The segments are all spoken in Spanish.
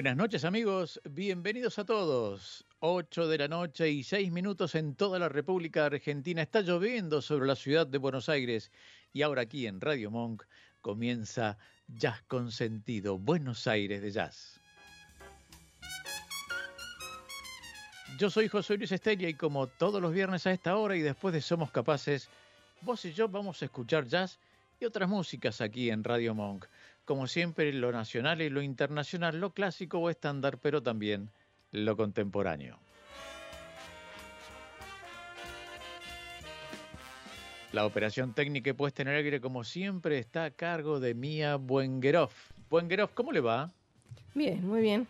Buenas noches amigos, bienvenidos a todos. 8 de la noche y 6 minutos en toda la República Argentina. Está lloviendo sobre la ciudad de Buenos Aires y ahora aquí en Radio Monk comienza Jazz Consentido, Buenos Aires de Jazz. Yo soy José Luis Estella y como todos los viernes a esta hora y después de Somos Capaces, vos y yo vamos a escuchar jazz y otras músicas aquí en Radio Monk como siempre, lo nacional y lo internacional, lo clásico o estándar, pero también lo contemporáneo. La operación técnica y puesta en el aire, como siempre, está a cargo de Mía Buengerov. Buengerov, ¿cómo le va? Bien, muy bien.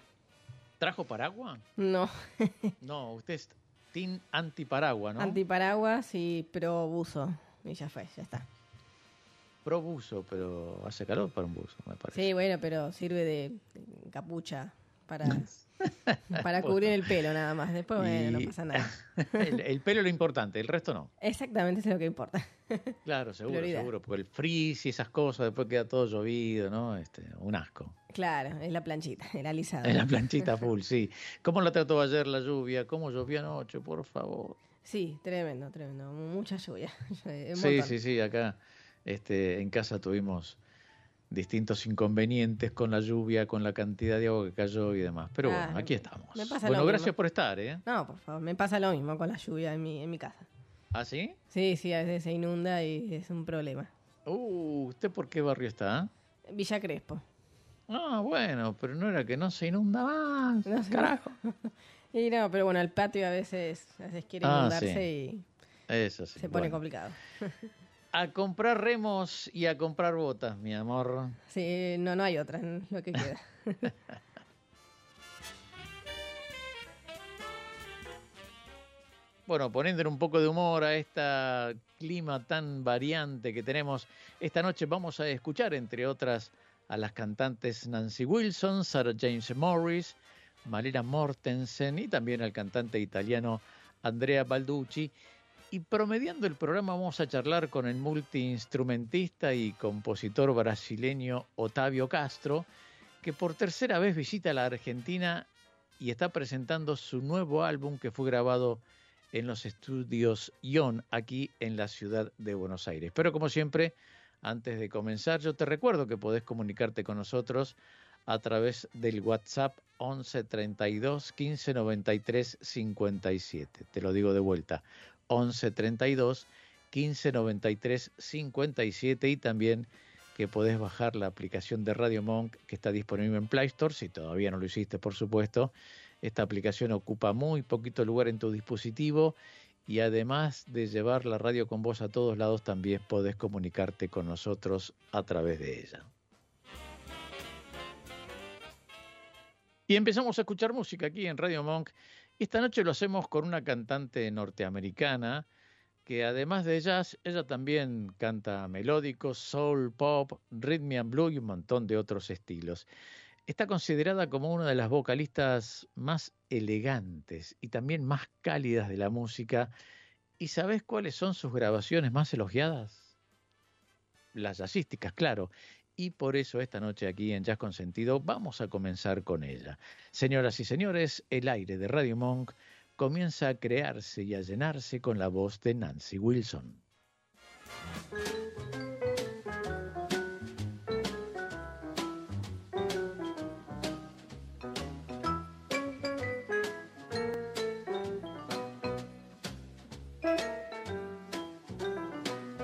¿Trajo paraguas? No. no, usted es team antiparaguas, ¿no? Antiparaguas y pro buzo. Y ya fue, ya está pro buzo, pero hace calor para un buzo, me parece. Sí, bueno, pero sirve de capucha para, para cubrir el pelo nada más. Después, bueno, no pasa nada. el, pelo es lo importante, el resto no. Exactamente, es lo que importa. Claro, seguro, seguro, porque el frizz y esas cosas, después queda todo llovido, ¿no? Este, un asco. Claro, es la planchita, el alisado. Es la planchita full, sí. ¿Cómo la trató ayer la lluvia? ¿Cómo llovió anoche, por favor? Sí, tremendo, tremendo. Mucha lluvia. sí, sí, sí, acá este, en casa tuvimos distintos inconvenientes con la lluvia, con la cantidad de agua que cayó y demás. Pero bueno, aquí estamos. bueno, gracias por estar, ¿eh? No, por favor, me pasa lo mismo con la lluvia en mi, en mi casa. ¿Ah, sí? Sí, sí, a veces se inunda y es un problema. Uh, ¿usted por qué barrio está? Villa Crespo. Ah, bueno, pero no era que no se inunda más, no, carajo. y no, pero bueno, el patio a veces, a veces quiere ah, inundarse y Eso sí. se pone complicado. A comprar remos y a comprar botas, mi amor. Sí, no, no hay otra en lo que queda. bueno, poniéndole un poco de humor a este clima tan variante que tenemos, esta noche vamos a escuchar, entre otras, a las cantantes Nancy Wilson, Sarah James Morris, Malena Mortensen y también al cantante italiano Andrea Balducci y promediando el programa vamos a charlar con el multiinstrumentista y compositor brasileño Otavio Castro, que por tercera vez visita la Argentina y está presentando su nuevo álbum que fue grabado en los estudios Ion aquí en la ciudad de Buenos Aires. Pero como siempre, antes de comenzar, yo te recuerdo que podés comunicarte con nosotros a través del WhatsApp 11 32 15 93 57. Te lo digo de vuelta, 11 32 15 93 57 y también que podés bajar la aplicación de Radio Monk que está disponible en Play Store, si todavía no lo hiciste, por supuesto. Esta aplicación ocupa muy poquito lugar en tu dispositivo y además de llevar la radio con vos a todos lados, también podés comunicarte con nosotros a través de ella. Y empezamos a escuchar música aquí en Radio Monk esta noche lo hacemos con una cantante norteamericana que además de jazz, ella también canta melódicos, soul, pop, rhythm and blues y un montón de otros estilos. Está considerada como una de las vocalistas más elegantes y también más cálidas de la música. ¿Y sabes cuáles son sus grabaciones más elogiadas? Las jazzísticas, claro y por eso esta noche aquí en Jazz Consentido vamos a comenzar con ella. Señoras y señores, el aire de Radio Monk comienza a crearse y a llenarse con la voz de Nancy Wilson.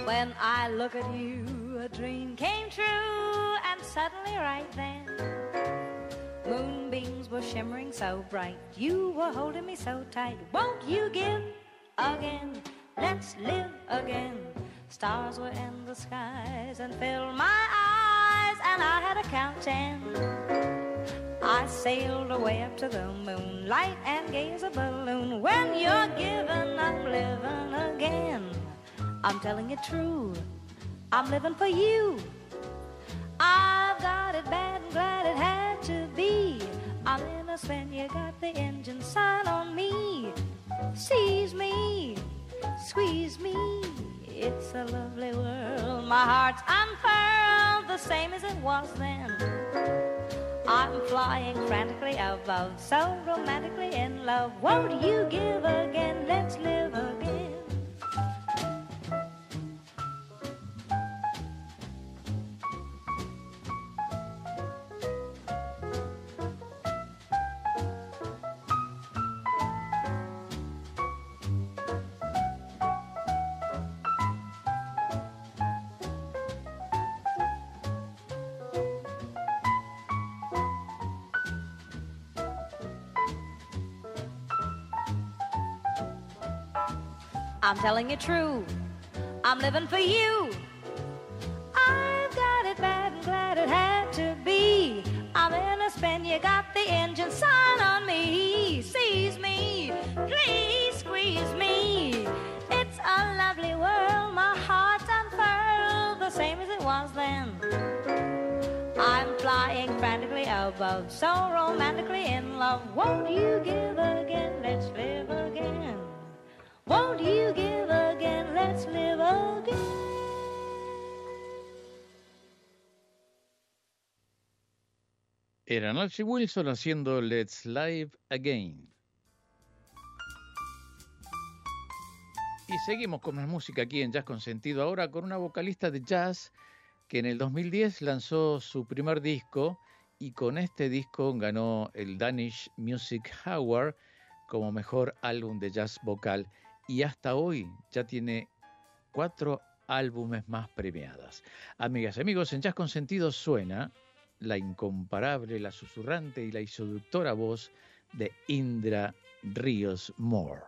When I look at you, a dream came true, and suddenly, right then, moonbeams were shimmering so bright. You were holding me so tight. Won't you give again? Let's live again. Stars were in the skies and filled my eyes, and I had a count ten. I sailed away up to the moonlight and as a balloon. When you're given, I'm living again. I'm telling you true, I'm living for you. I've got it bad and glad it had to be. I'm in a spin, you got the engine sign on me. Seize me, squeeze me. It's a lovely world. My heart's unfurled, the same as it was then. I'm flying frantically above, so romantically in love. Won't you give again? Let's live again. I'm telling you true. I'm living for you. I've got it bad and glad it had to be. I'm in a spin, you got the engine sign on me. Seize me, please squeeze me. It's a lovely world, my heart's unfurled, the same as it was then. I'm flying frantically above, so romantically in love. Won't you give again? Let's live. You give again? Let's live again. Era Nancy Wilson haciendo Let's Live Again. Y seguimos con más música aquí en Jazz con Sentido, ahora con una vocalista de jazz que en el 2010 lanzó su primer disco y con este disco ganó el Danish Music Award como mejor álbum de jazz vocal y hasta hoy ya tiene cuatro álbumes más premiadas. Amigas y amigos, en Jazz con Sentido suena la incomparable, la susurrante y la isoductora voz de Indra Ríos Moore.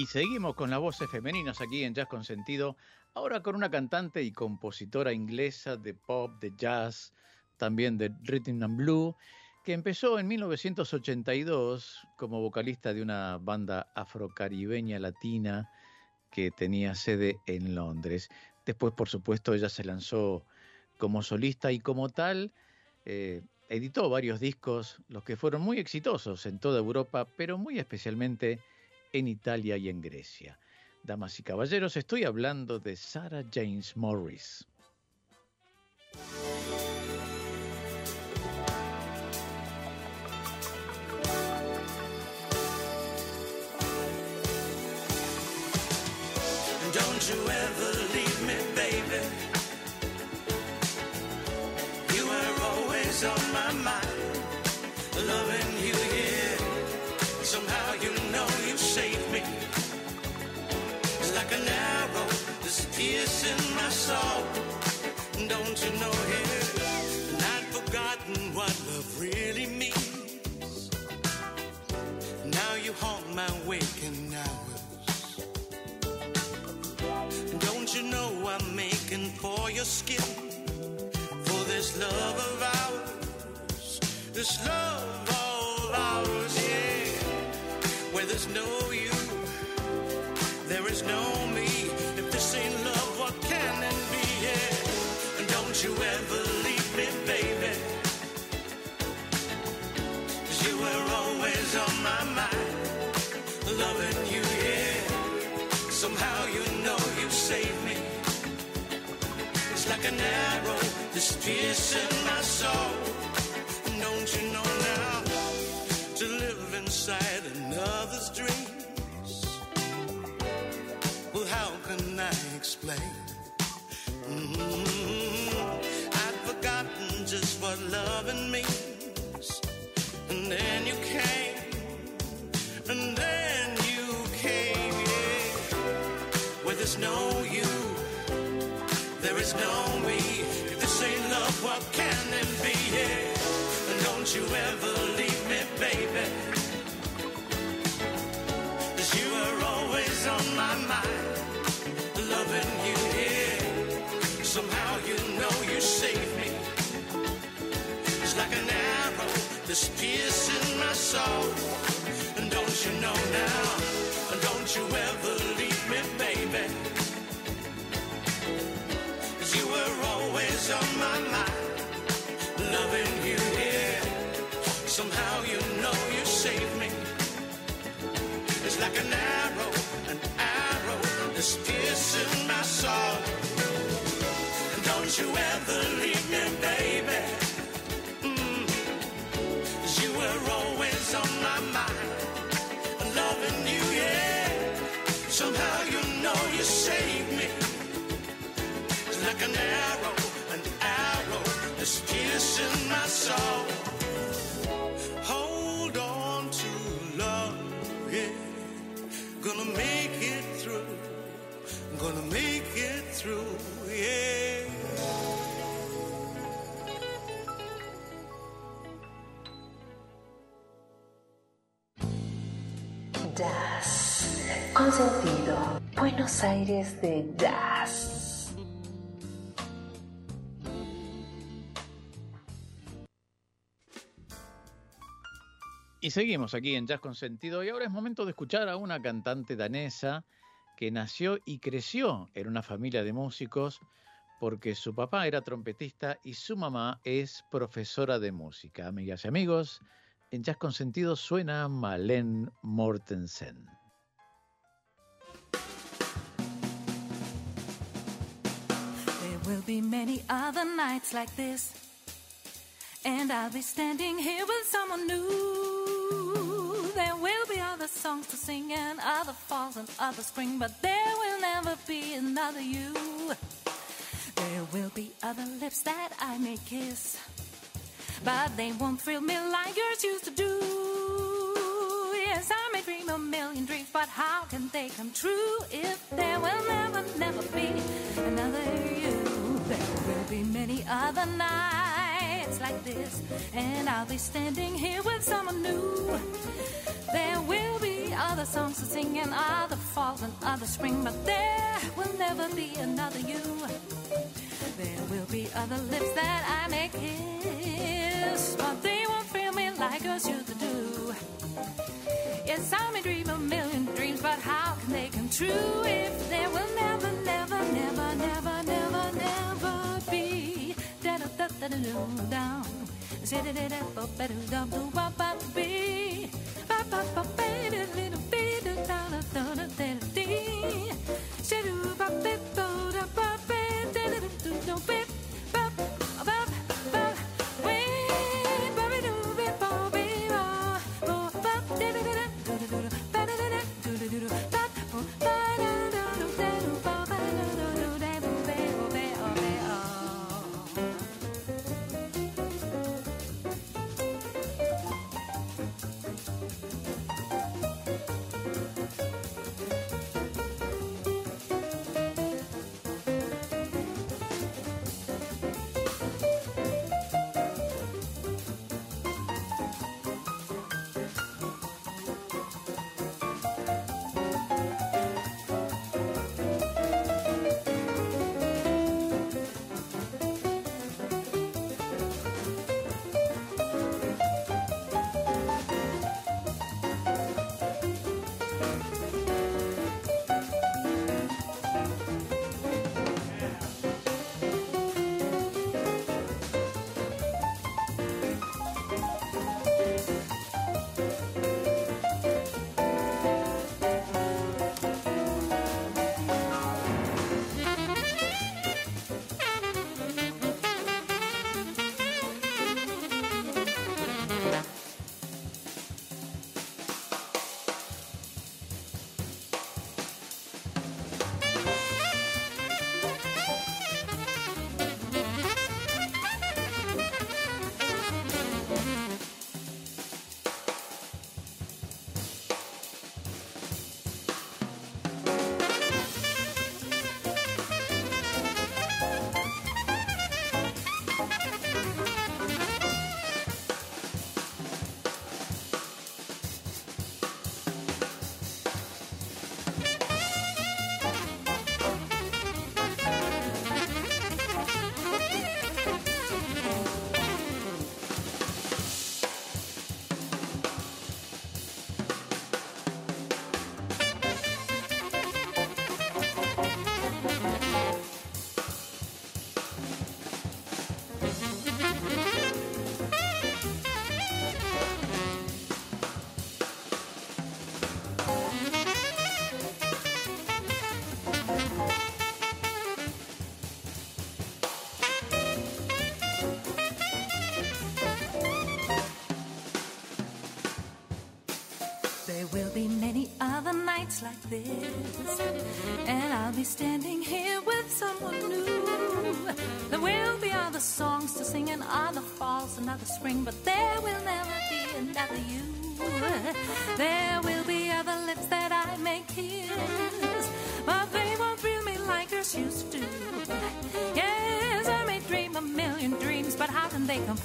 Y seguimos con las voces femeninas aquí en Jazz con Sentido, ahora con una cantante y compositora inglesa de pop, de jazz, también de rhythm and blue, que empezó en 1982 como vocalista de una banda afrocaribeña latina que tenía sede en Londres. Después, por supuesto, ella se lanzó como solista y como tal eh, editó varios discos, los que fueron muy exitosos en toda Europa, pero muy especialmente en Italia y en Grecia. Damas y caballeros, estoy hablando de Sarah James Morris. Don't you ever leave me, baby. You always on my mind, piercing my soul. Don't you know here? And I'd forgotten what love really means. Now you haunt my waking hours. Don't you know I'm making for your skin? For this love of ours, this love of ours, yeah. Where there's no you, you ever leave me, baby. 'Cause you were always on my mind, loving you, yeah. Somehow you know you saved me. It's like an arrow that's piercing my soul. And Don't you know now to live inside another's dreams? Well, how can I explain? Mhm. Is no me. If this ain't love, what can it be? Yeah. Don't you ever leave me, baby. 'Cause you are always on my mind, loving you here. Somehow you know you saved me. It's like an arrow that's piercing my soul. And don't you know now? You here. Somehow you know you saved me. It's like an arrow, an arrow distinct move. Don't you ever leave is Gonna make it through. Gonna make it through, yeah. Consentido. Buenos Aires de Jazz. Y seguimos aquí en Jazz con Sentido y ahora es momento de escuchar a una cantante danesa que nació y creció en una familia de músicos porque su papá era trompetista y su mamá es profesora de música. Amigas y amigos, en Jazz con Sentido suena Malene Mortensen. And I'll be standing here with someone new. There will be other songs to sing and other falls and other spring, but there will never be another you. There will be other lips that I may kiss, but they won't thrill me like yours used to do. Yes, I may dream a million dreams, but how can they come true if there will never, never be another you? There will be many other nights like this, and I'll be standing here with someone new. There will be other songs to sing and other falls and other spring, but there will never be another you. There will be other lips that I may kiss, but they won't feel me like yours used to do. Yes, I may dream a million dreams, but how can they come true if there will never, never, never, never, never, never don't be like this, and I'll be standing here with someone new. There will be other songs to sing and other falls, another spring, but there will never be another you. There will be other lips that I may kiss, but they won't thrill me like yours used to. Yes, I may dream a million dreams, but how can they come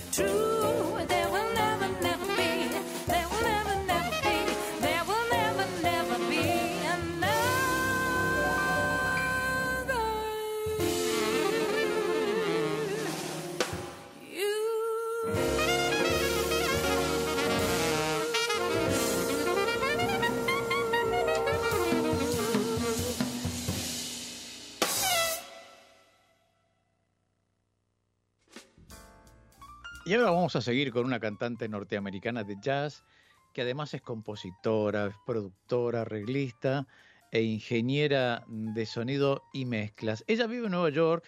Ahora vamos a seguir con una cantante norteamericana de jazz que además es compositora, productora, arreglista e ingeniera de sonido y mezclas. Ella vive en Nueva York,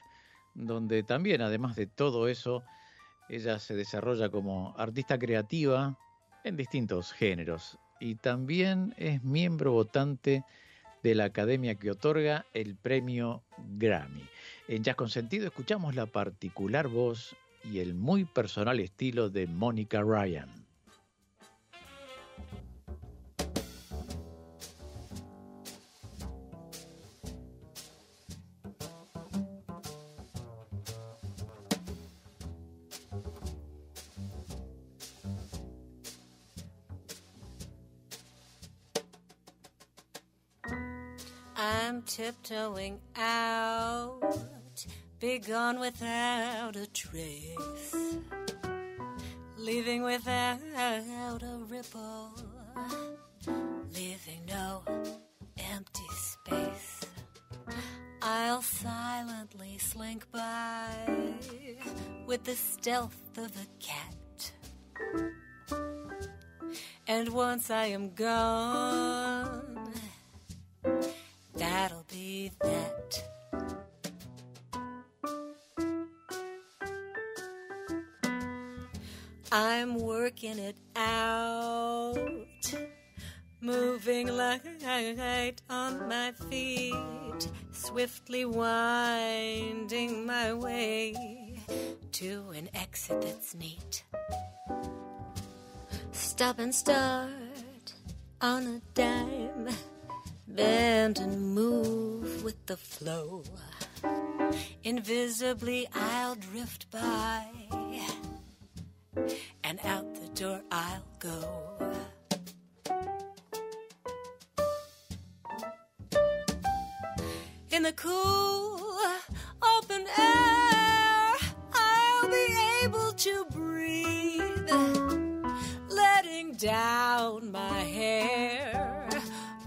donde también, además de todo eso, ella se desarrolla como artista creativa en distintos géneros y también es miembro votante de la academia que otorga el premio Grammy. En Jazz con Sentido escuchamos la particular voz y el muy personal estilo de Mónica Ryan. I'm out, be gone without a trace, leaving without a ripple, leaving no empty space. I'll silently slink by with the stealth of a cat. And once I am gone, I'm working it out, moving light on my feet, swiftly winding my way to an exit that's neat. Stop and start on a dime, bend and move with the flow. Invisibly, I'll drift by, and out the door I'll go. In the cool, open air, I'll be able to breathe, letting down my hair,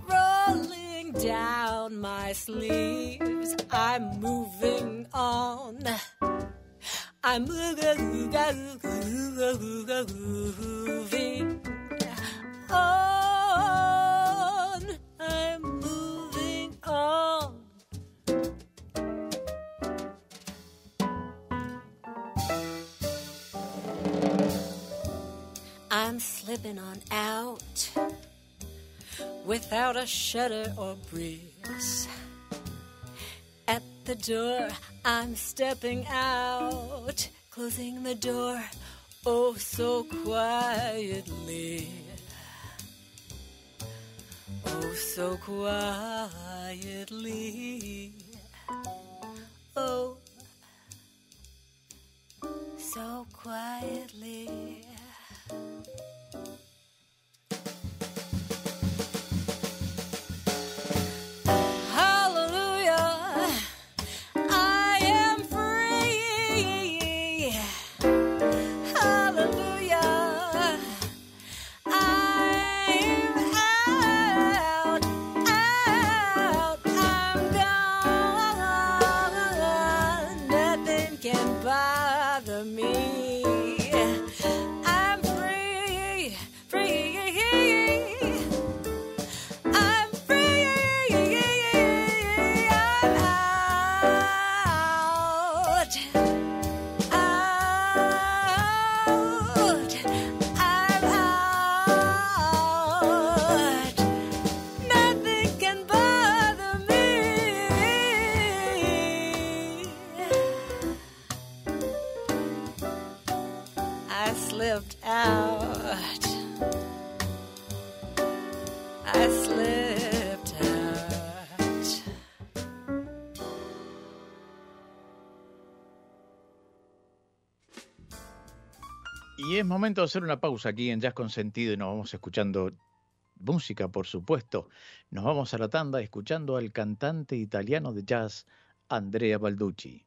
rolling down my sleeves. I'm moving on. I'm moving on. I'm moving on. I'm slipping on out without a shudder or breeze. At the door, I'm stepping out, closing the door oh so quietly. Oh, so quietly. Oh, so quietly. Momento de hacer una pausa aquí en Jazz con Sentido y nos vamos escuchando música, por supuesto. Nos vamos a la tanda escuchando al cantante italiano de jazz Andrea Balducci.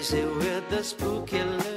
Crazy with the spooky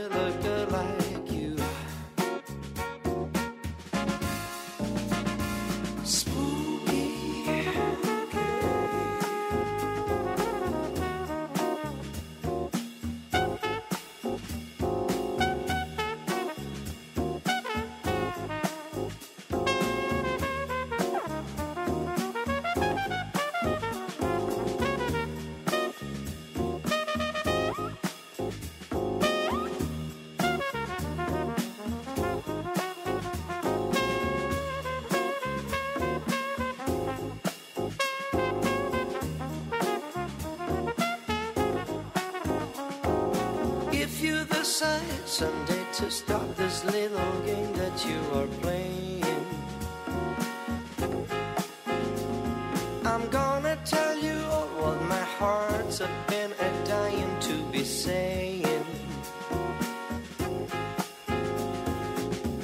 a been a dying to be saying.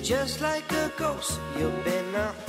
Just like a ghost, you've been a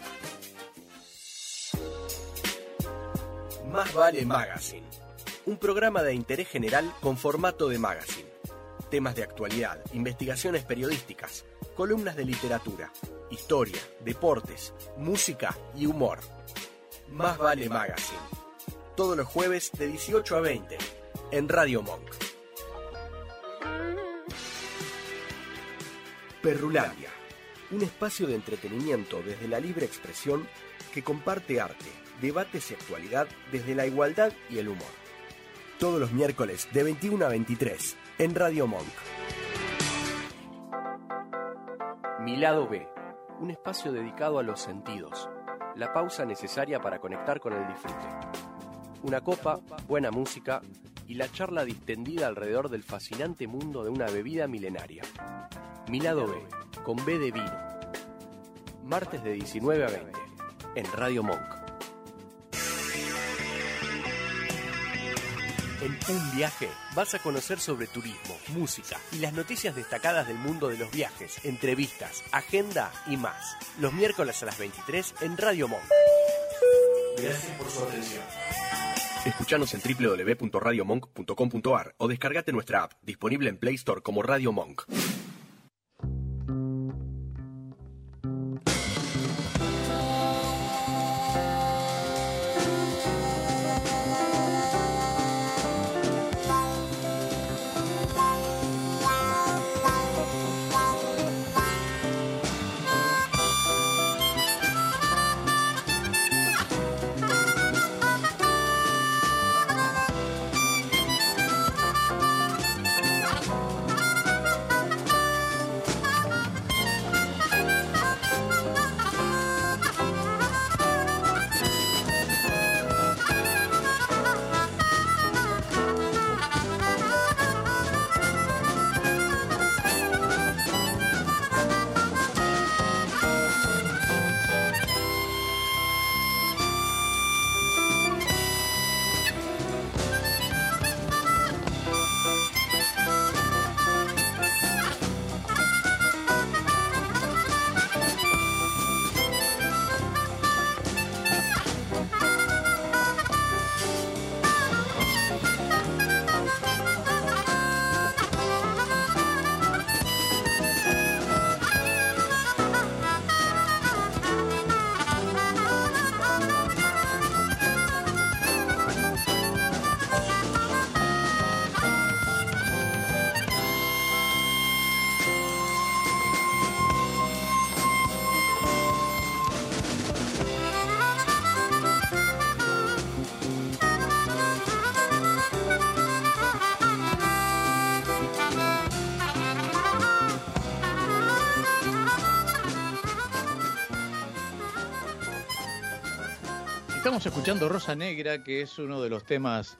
Más vale Magazine. Un programa de interés general con formato de magazine. Temas de actualidad, investigaciones periodísticas, columnas de literatura, historia, deportes, música y humor. Más vale Magazine. Todos los jueves de 18 a 20 en Radio Monk. Perrulandia. Un espacio de entretenimiento desde la libre expresión que comparte arte, debates y actualidad desde la igualdad y el humor. Todos los miércoles de 21 a 23 en Radio Monk. Mi lado B. Un espacio dedicado a los sentidos. La pausa necesaria para conectar con el disfrute. Una copa, buena música y la charla distendida alrededor del fascinante mundo de una bebida milenaria. Mi lado B, con B de vino. Martes de 19 a 20 en Radio Monk. En un viaje vas a conocer sobre turismo, música y las noticias destacadas del mundo de los viajes, entrevistas, agenda y más. Los miércoles a las 23 en Radio Monk. Gracias por su atención. Escuchanos en www.radiomonk.com.ar o descargate nuestra app, disponible en Play Store como Radio Monk. Estamos escuchando Rosa Negra, que es uno de los temas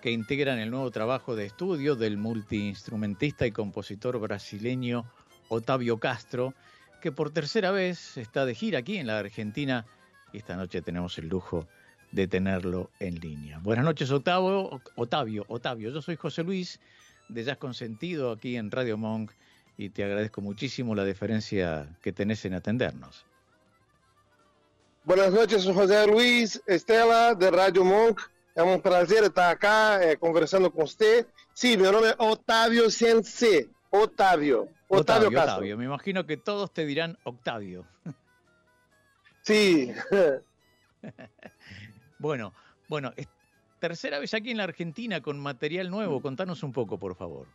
que integran el nuevo trabajo de estudio del multiinstrumentista y compositor brasileño Otavio Castro, que por tercera vez está de gira aquí en la Argentina y esta noche tenemos el lujo de tenerlo en línea. Buenas noches, Otavio. Otavio, Otavio. Yo soy José Luis de Jazz Consentido aquí en Radio Monk y te agradezco muchísimo la deferencia que tenés en atendernos. Buenas noches, José Luis, Estela, de Radio Monk. É um prazer estar acá é, conversando com você. Sim, meu nome é Otávio Sensei. Otávio. Otávio, Octavio, Castro. Octavio. Me imagino que todos te dirán Octavio. Sim. Bueno, bueno, es tercera vez aquí en la Argentina con material nuevo. Contanos un poco, por favor.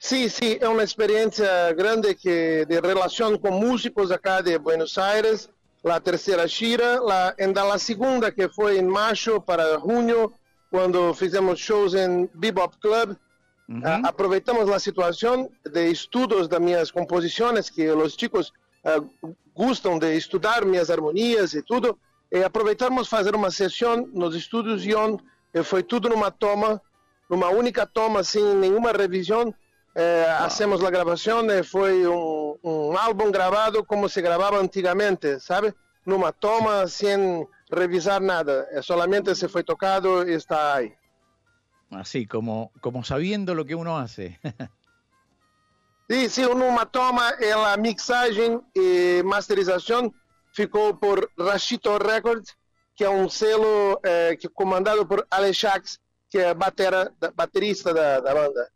Sim, sim, é uma experiência grande que de relação com músicos acá de Buenos Aires. La terceira gira, la, ainda a segunda que foi em março para junho, quando fizemos shows em Bebop Club. Ah, aproveitamos a situação de estudos das minhas composições, que os chicos ah, gostam de estudar minhas harmonias e tudo, e aproveitamos fazer uma sessão nos estúdios Ion, foi tudo numa toma, numa única toma, sem nenhuma revisão. Eh, Hacemos a gravação e foi um, um álbum gravado como se gravava antigamente, sabe? Numa toma, sem revisar nada. Eh, Solamente se foi tocado e está aí. Así, como, como sabiendo lo que uno hace. Sim, sim, numa toma, ela mixagem e masterização ficou por Rashito Records, que é um selo eh, que comandado por Alex Shax, que é batera, da- baterista da, da banda.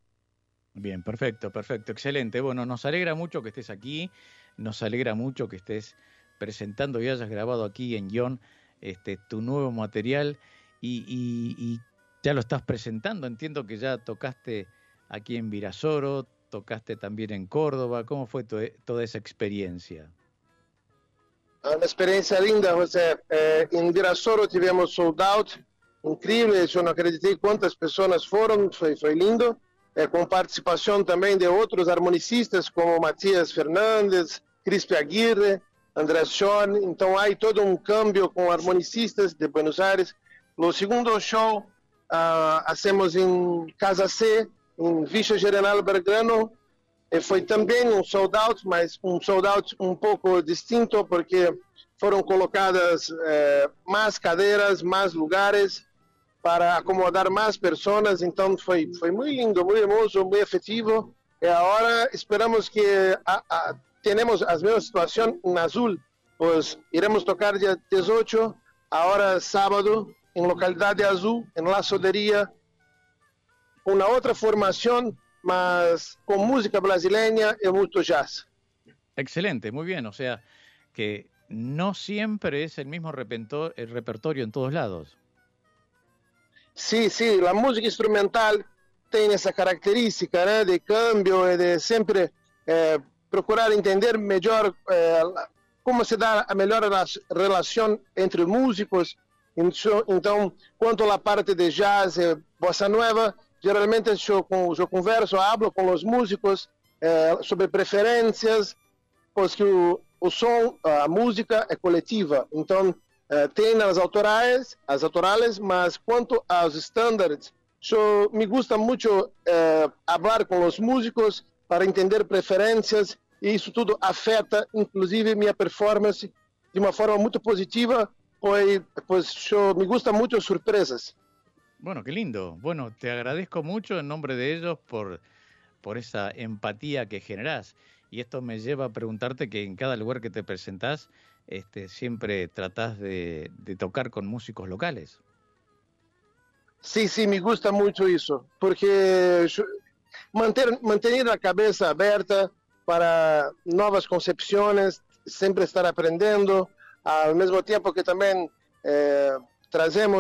Bien, perfecto, perfecto, excelente. Bueno, nos alegra mucho que estés aquí, nos alegra mucho que estés presentando y hayas grabado aquí en Guión este, tu nuevo material y, ya lo estás presentando. Entiendo que ya tocaste aquí en Virasoro, tocaste también en Córdoba. ¿Cómo fue to- toda esa experiencia? É uma experiência linda, José. É, em Virasoro tivemos sold out, incrível. Eu não acreditei quantas pessoas foram, foi, foi lindo. É, com participação também de outros harmonicistas, como Matias Fernandes, Crispe Aguirre, André Schorn. Então, há todo um câmbio com harmonicistas de Buenos Aires. No segundo show, ah, hacemos em Casa C, em Villa General Belgrano, e foi também um sold out, mas um sold out um pouco distinto, porque foram colocadas eh, mais cadeiras, mais lugares para acomodar mais pessoas. Então foi foi muito lindo, muito hermoso, muito efetivo. E agora esperamos que a, a, tenemos a mesma situação em Azul, pois iremos tocar dia 18, agora sábado, em localidade Azul, em La Soderia, uma outra formação, mas com música brasileira e muito jazz. Excelente, muy bien. O sea, que no siempre es el mismo repertorio en todos lados. Sim, sim, a música instrumental tem essa característica né, de câmbio e de sempre eh, procurar entender melhor eh, como se dá a melhor rela- relação entre músicos. Então, quanto à parte de jazz e bossa nova, geralmente eu, eu converso, hablo com os músicos eh, sobre preferências, porque o, o som, a música é coletiva. Então, eh, tem as autorais, as autorais, mas quanto aos estándares, eu me gusta muito eh, falar com os músicos para entender preferências e isso tudo afeta, inclusive, minha performance de uma forma muito positiva, pois, pois eu me gusta muito surpresas. Bueno, qué lindo. Bueno, te agradezco mucho en nombre de ellos por, por esa empatía que generás. Y esto me lleva a preguntarte que en cada lugar que te presentás, este, siempre tratás de, de tocar con músicos locales. Sim, sim, me gusta muito isso, porque eu- manter manter a cabeça aberta para novas concepções, sempre estar aprendendo, ao mesmo tempo que também eh,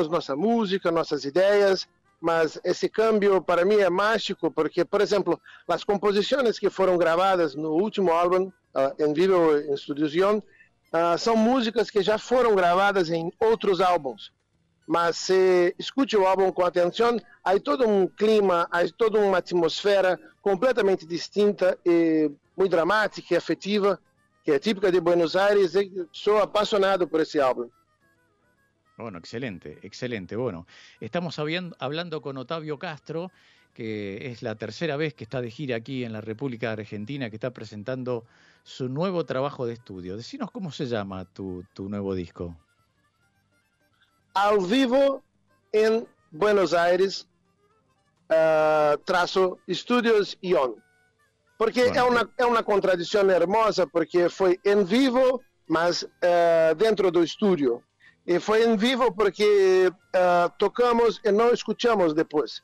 nossa música, nossas ideias, mas esse câmbio para mim é mágico, porque, por exemplo, as composições que foram gravadas no último álbum, ah, em vivo em Studio Zion, ah, são músicas que já foram gravadas em outros álbuns mas se escute o álbum com atenção, há todo um clima, há toda uma atmosfera completamente distinta e muito dramática e afetiva, que é típica de Buenos Aires, e sou apaixonado por esse álbum. Bueno, excelente, excelente. Bueno, estamos hablando con Otavio Castro, que es la tercera vez que está de gira aquí en la República Argentina, que está presentando su nuevo trabajo de estudio. Decinos cómo se llama tu, tu nuevo disco. Ao vivo em Buenos Aires, ah, traço Studios Ion. Porque Bueno, é, uma, é uma contradição hermosa, porque foi em vivo, mas ah, dentro do estúdio. E foi em vivo porque ah, tocamos e não escutamos depois.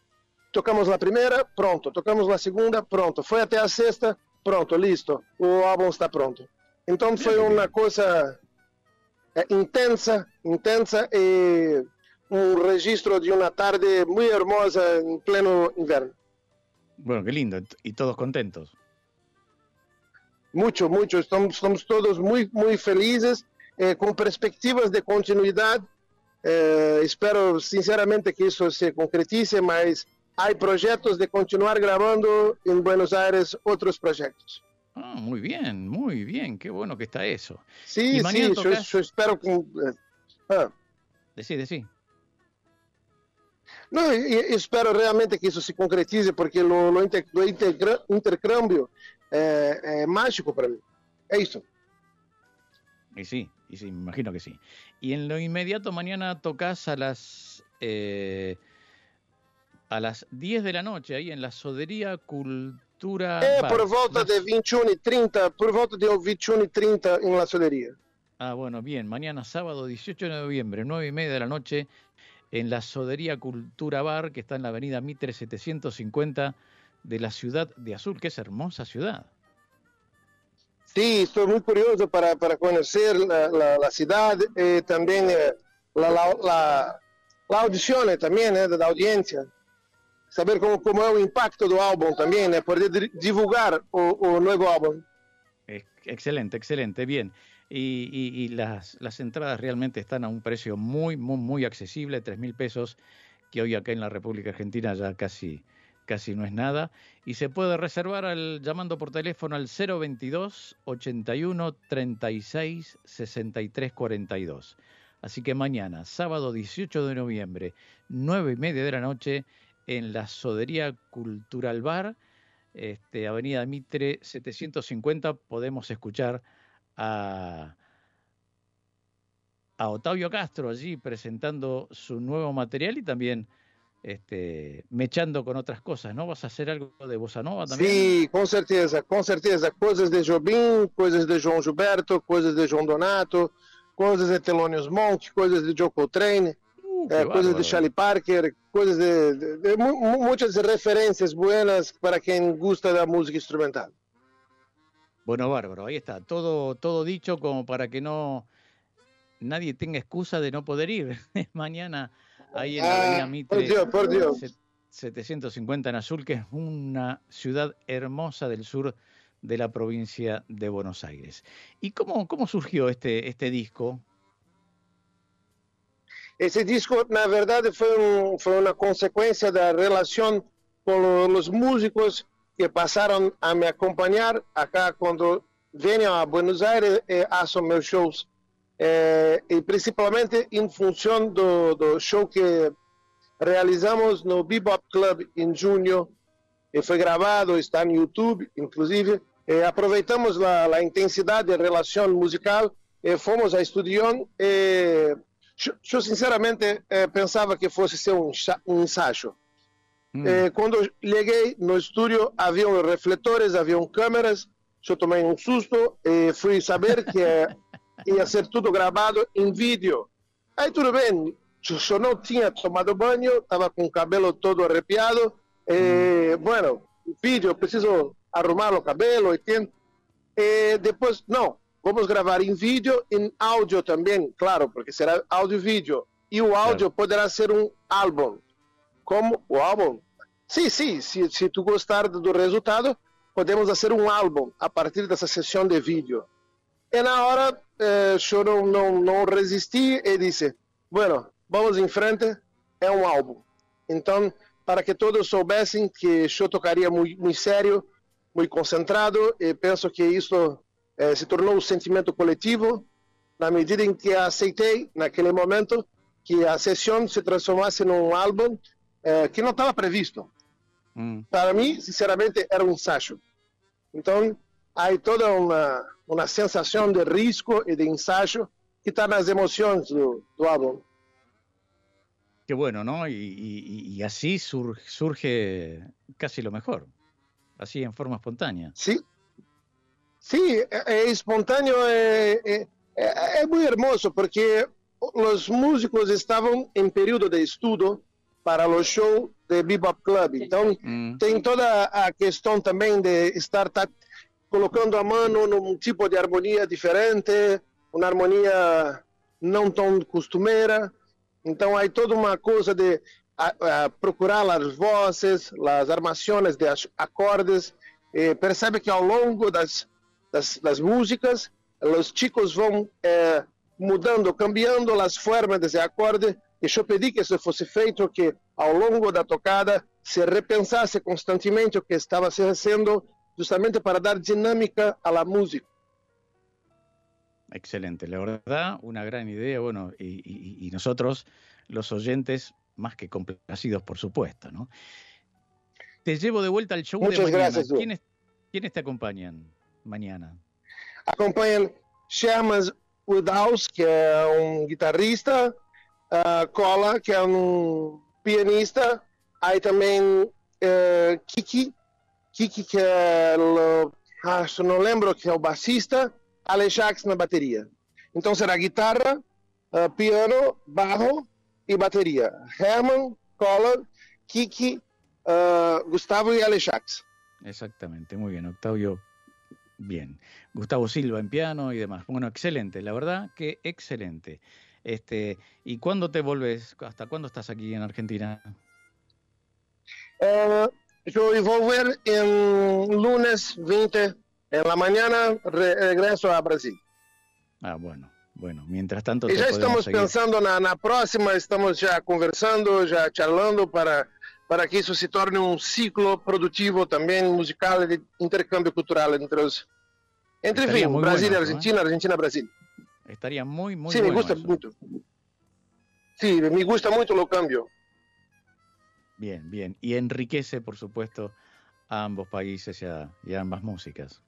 Tocamos na primeira, pronto. Tocamos na segunda, pronto. Foi até a sexta, pronto, listo. O álbum está pronto. Então foi uma coisa eh, intensa, intensa e um registro de uma tarde muito hermosa em pleno inverno. Bueno, qué lindo. Y todos contentos. Mucho, mucho. Estamos, estamos todos muy, muy felices, eh, con perspectivas de continuidad. Eh, espero sinceramente que isso se concretize, mas há projetos de continuar gravando em Buenos Aires outros projetos. Ah, muy bien, muy bien. Qué bueno que está eso. Sim, Y mañana sim, eu, tocas- eu espero que. eh, ah. Decí, decí. Eu espero realmente que isso se concretize, porque o, o inter, o integra- intercâmbio é, é mágico para. É isso. Y sí, y sí, me imagino que sí. Y en lo inmediato mañana tocas a las eh, a las 10 de la noche ahí en la Sodería Cultura Bar. por volta de 21h30, por volta de 21h30 em La Soderia. Ah, bueno, bien. Mañana sábado 18 de noviembre, 9 y media de la noche, en la Sodería Cultura Bar, que está en la avenida Mitre 750 de la ciudad de Azul, que es hermosa ciudad. Sim, estou muito curioso para, para conhecer a, a, a cidade e também eh, a, a, a audição também né, da audiência. Saber como, como é o impacto do álbum também, né, poder di- divulgar o, o novo álbum. Ex- Excelente, excelente, bien. Y, y- y las, las entradas realmente están a un precio muy, muy, muy accesible, tres mil pesos, que hoy acá en la República Argentina ya casi, casi no es nada. Y se puede reservar al, llamando por teléfono al 022 81 36 63 42. Así que mañana, sábado 18 de noviembre, nueve y media de la noche, en la Sodería Cultural Bar, este, Avenida Mitre 750, podemos escuchar a, a Otavio Castro allí presentando su nuevo material y también este, mechando con otras cosas, ¿no? ¿Vas a hacer algo de bossa nova también? Sim, com certeza, com certeza. Coisas de Jobim, coisas de João Gilberto, coisas de João Donato, coisas de Thelonious Monk, coisas de Joe Coltrane, Uh, eh, bárbaro. de Charlie Parker, coisas de, de- de mu- mu- muitas referências buenas para quem gosta da música instrumental. Bueno, bárbaro, ahí está, todo, todo dicho como para que no nadie tenga excusa de no poder ir mañana ahí en la Ah, Avenida por Mitre Dios, por Dios. set- 750 en Azul, que es una ciudad hermosa del sur de la provincia de Buenos Aires. ¿Y cómo, cómo surgió este, este disco? Esse disco, na verdade, foi, um, foi uma consequência da relação com os músicos que passaram a me acompanhar acá quando venham a Buenos Aires e façam meus shows. Eh, e principalmente em função do, do show que realizamos no Bebop Club em junho, e foi gravado, está no YouTube, inclusive. Eh, aproveitamos a intensidade da relação musical e fomos a Estudião e eu, sinceramente eh, pensava que fosse ser um, um ensaio. Mm, Eh, quando cheguei no estúdio, haviam refletores, haviam câmeras, eu tomei um susto e fui saber que eh, ia ser tudo gravado em vídeo. Aí tudo bem, eu não tinha tomado banho, estava com o cabelo todo arrepiado. E, bueno, vídeo, preciso arrumar o cabelo e tem. E depois, não, vamos gravar em vídeo, em áudio também, claro, porque será áudio e vídeo. E o áudio poderá ser um álbum. Como o álbum? Sim, sim, se, se tu gostar do do resultado, podemos fazer um álbum a partir dessa sessão de vídeo. E na hora, eh, eu não, não, não resisti e disse, bueno, vamos em frente, é um álbum. Então, para que todos soubessem que eu tocaria muito, muito sério, muito concentrado, e penso que isso eh, se tornou um sentimento coletivo, na medida em que aceitei, naquele momento, que a sessão se transformasse num álbum eh, que não estava previsto. Mm, Para mim, sinceramente, era um ensaio. Então, há toda uma, uma sensação de risco e de ensaio que está nas emoções do, do álbum. Qué bueno, ¿no? Y, y- y así sur- surge casi lo mejor, así en forma espontánea. Sim, sim é, espontâneo, é, é, é, é muito hermoso, porque os músicos estavam em período de estudo para o show de Bebop Club. Então, Mm, tem toda a questão também de estar tá, colocando a mão num tipo de harmonia diferente, uma harmonia não tão costumeira. Então, há toda uma coisa de a, a procurar as vozes, as armações de acordes. Eh, percebe que ao longo das, das, das músicas, os chicos vão eh, mudando, cambiando as formas desse acorde. E eu pedi que isso fosse feito, que ao longo da tocada se repensasse constantemente o que estava se fazendo, justamente para dar dinâmica à la música. excelente, la verdad, una gran idea, bueno, y, y- y nosotros, los oyentes, más que complacidos, por supuesto, ¿no? Te llevo de vuelta al show de Muchas mañana. gracias. ¿Quiénes, ¿Quiénes te acompañan mañana? acompanha Sherman Woodhouse, que é um guitarrista, uh, Cola, que é um pianista, aí também eh, Kiki, Kiki, que é o, acho, não lembro, que é o bassista, Alejax na bateria. Então será guitarra, uh, piano, barro e bateria. Herman, Cola, Kiki, uh, Gustavo e Alejax. Exactamente, muy bien, Octavio. Bien. Gustavo Silva en piano y demás. Bueno, excelente, la verdad que excelente. Este, ¿y cuándo te volves? ¿Hasta cuándo estás aquí en Argentina? Eh, yo vou ver em lunes 20 en la mañana, re- regreso a Brasil. Ah, bueno, bueno, mientras tanto já podemos estamos seguir. pensando na, na próxima, estamos já conversando, já charlando para, para que isso se torne um ciclo produtivo também musical de intercâmbio cultural entre os. Entre, Estaria enfim, muito Brasil e bueno, ¿no? Argentina, Argentina Brasil. Estaría muy, muy Sim, me bueno gusta eso. muito. Sim, me gusta muito o cambio. Bien, bien. Y enriquece, por supuesto, a ambos países y a, y a ambas músicas.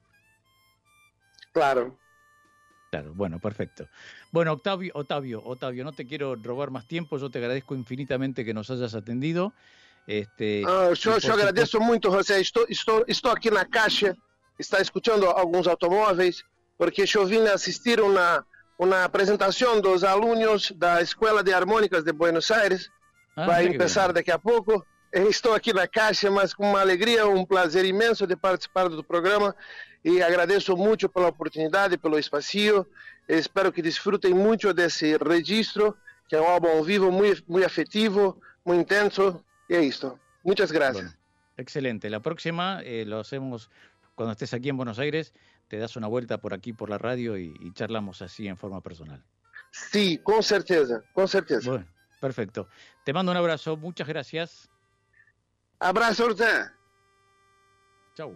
Claro. Claro, bueno, perfecto. Bueno, Octavio, Otavio, Otavio, no te quiero robar más tiempo, yo te agradezco infinitamente que nos hayas atendido. Este, Ah, eu, y te- eu por te agradeço muito, José. Estou, estou, estou aqui na caixa, está escutando alguns automóveis, porque eu vim assistir uma, uma apresentação dos alunos da Escola de Harmônicas de Buenos Aires. Ah, Vai começar daqui a pouco. Estou aqui na caixa, mas com uma alegria, um prazer imenso de participar do programa e agradeço muito pela oportunidade, pelo espaço. Espero que desfrutem muito desse registro, que é um álbum vivo muito, muito afetivo, muito intenso. Isso. Muitas graças. Bueno, excelente. La próxima eh, lo hacemos cuando estés aquí en Buenos Aires, te das una vuelta por aquí por la radio y, y charlamos así en forma personal. Sim, com certeza, com certeza. Bueno, perfecto. Te mando un abrazo, muchas gracias. Abraço, José. Chau.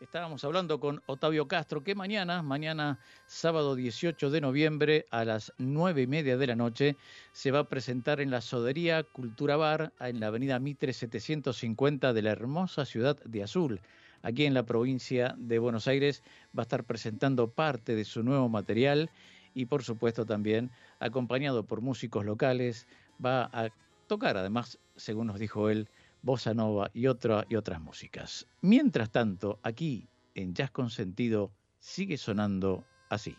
Estábamos hablando con Otavio Castro, que mañana, mañana sábado 18 de noviembre a las nueve y media de la noche, se va a presentar en la Sodería Cultura Bar en la avenida Mitre 750 de la hermosa ciudad de Azul. Aquí en la provincia de Buenos Aires va a estar presentando parte de su nuevo material y por supuesto también acompañado por músicos locales, va a tocar además, según nos dijo él, bossa nova y, otra, y otras músicas. Mientras tanto, aquí en Jazz con Sentido sigue sonando así.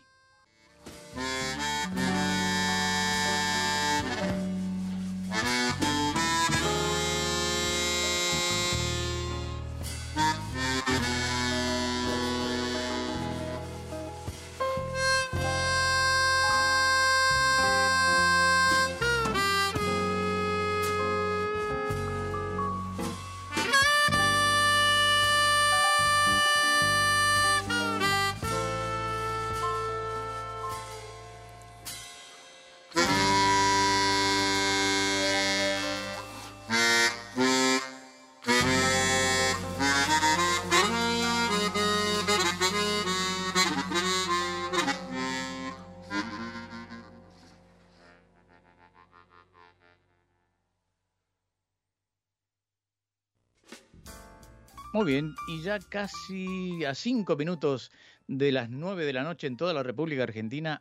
Muy bien, y ya casi a cinco minutos de las nueve de la noche en toda la República Argentina,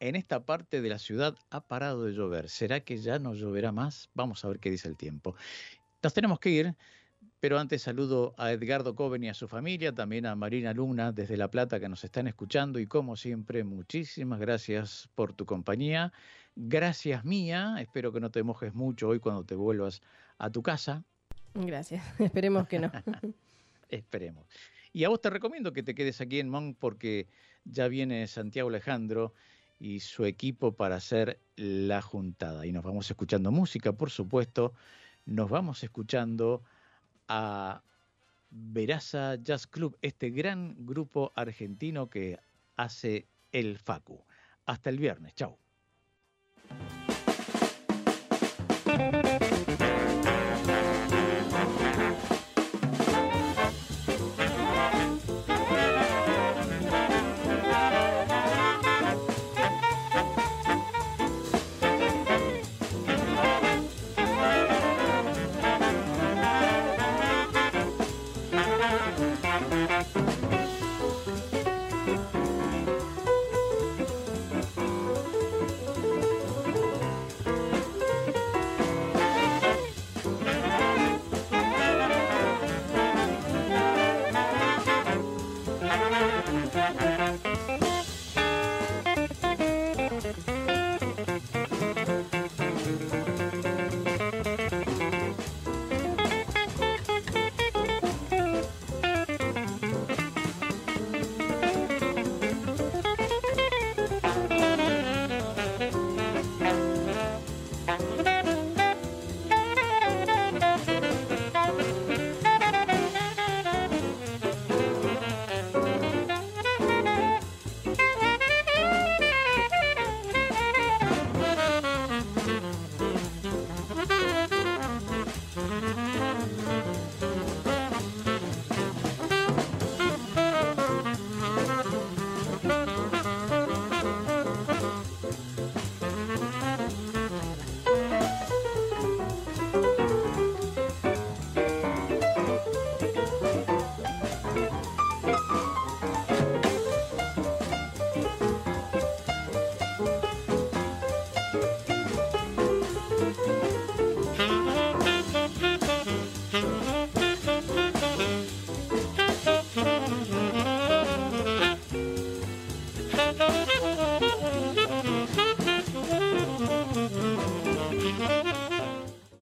en esta parte de la ciudad ha parado de llover. ¿Será que ya no lloverá más? Vamos a ver qué dice el tiempo. Nos tenemos que ir, pero antes saludo a Edgardo Coven y a su familia, también a Marina Luna desde La Plata que nos están escuchando y como siempre, muchísimas gracias por tu compañía. Gracias mía, espero que no te mojes mucho hoy cuando te vuelvas a tu casa. Gracias, esperemos que no. Esperemos. Y a vos te recomiendo que te quedes aquí en Monk porque ya viene Santiago Alejandro y su equipo para hacer la juntada. Y nos vamos escuchando música, por supuesto. Nos vamos escuchando a Veraza Jazz Club, este gran grupo argentino que hace el Facu. Hasta el viernes. Chao.